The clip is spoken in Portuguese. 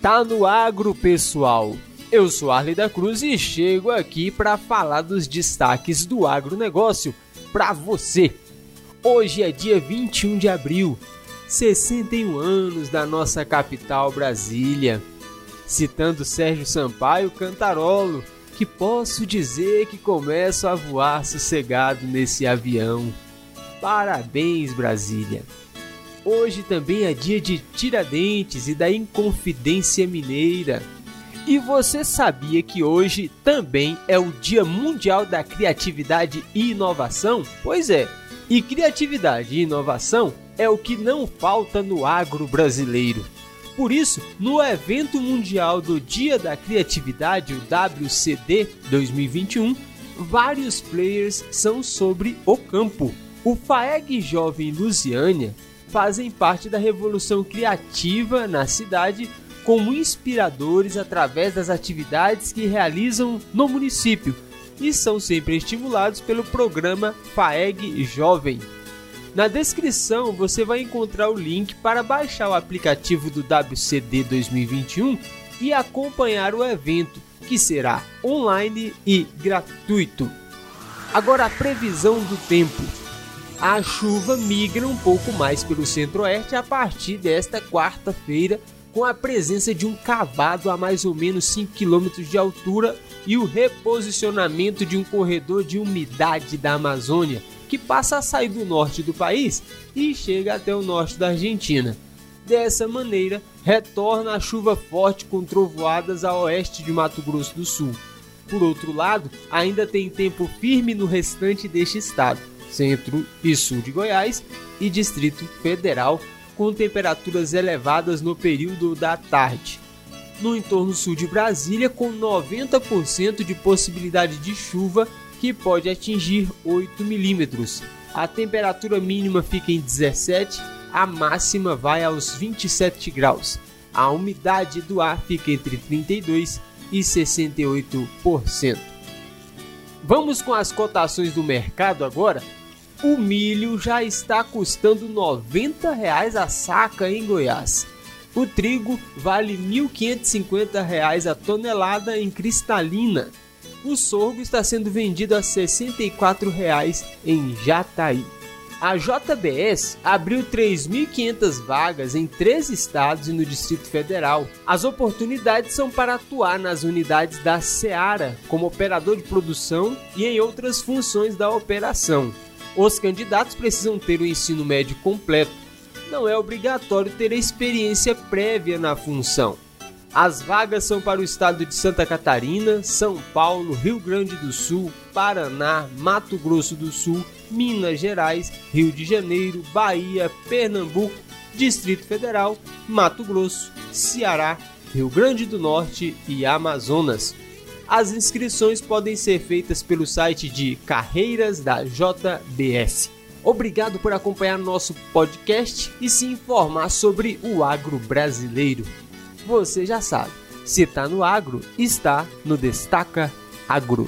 Tá no agro, pessoal. Eu sou Arley da Cruz e chego aqui para falar dos destaques do agronegócio para você. Hoje é dia 21 de abril, 61 anos da nossa capital Brasília. Citando Sérgio Sampaio Cantarolo, que posso dizer que começo a voar sossegado nesse avião. Parabéns, Brasília! Hoje também é dia de Tiradentes e da Inconfidência Mineira. E você sabia que hoje também é o Dia Mundial da Criatividade e Inovação? Pois é, e criatividade e inovação é o que não falta no agro brasileiro. Por isso, no evento mundial do Dia da Criatividade, o WCD 2021, vários players são sobre o campo. O FAEG Jovem Lusiânia fazem parte da revolução criativa na cidade como inspiradores através das atividades que realizam no município e são sempre estimulados pelo programa FAEG Jovem. Na descrição você vai encontrar o link para baixar o aplicativo do WCD 2021 e acompanhar o evento, que será online e gratuito. Agora a previsão do tempo a chuva migra um pouco mais pelo centro-oeste a partir desta quarta-feira, com a presença de um cavado a mais ou menos 5 km de altura e o reposicionamento de um corredor de umidade da Amazônia, que passa a sair do norte do país e chega até o norte da Argentina. Dessa maneira, retorna a chuva forte com trovoadas a oeste de Mato Grosso do Sul. Por outro lado, ainda tem tempo firme no restante deste estado centro e sul de Goiás e Distrito Federal, com temperaturas elevadas no período da tarde. No entorno sul de Brasília, com 90% de possibilidade de chuva, que pode atingir 8 milímetros. A temperatura mínima fica em 17, a máxima vai aos 27 graus. A umidade do ar fica entre 32 e 68%. Vamos com as cotações do mercado agora? O milho já está custando 90 reais a saca em Goiás. O trigo vale R$ 1.550 a tonelada em cristalina. O sorgo está sendo vendido a 64 reais em Jataí. A JBS abriu 3.500 vagas em três estados e no Distrito Federal. As oportunidades são para atuar nas unidades da Seara como operador de produção e em outras funções da operação. Os candidatos precisam ter o ensino médio completo. Não é obrigatório ter experiência prévia na função. As vagas são para o estado de Santa Catarina, São Paulo, Rio Grande do Sul, Paraná, Mato Grosso do Sul, Minas Gerais, Rio de Janeiro, Bahia, Pernambuco, Distrito Federal, Mato Grosso, Ceará, Rio Grande do Norte e Amazonas. As inscrições podem ser feitas pelo site de Carreiras da JBS. Obrigado por acompanhar nosso podcast e se informar sobre o agro brasileiro. Você já sabe, se está no agro, está no Destaca Agro.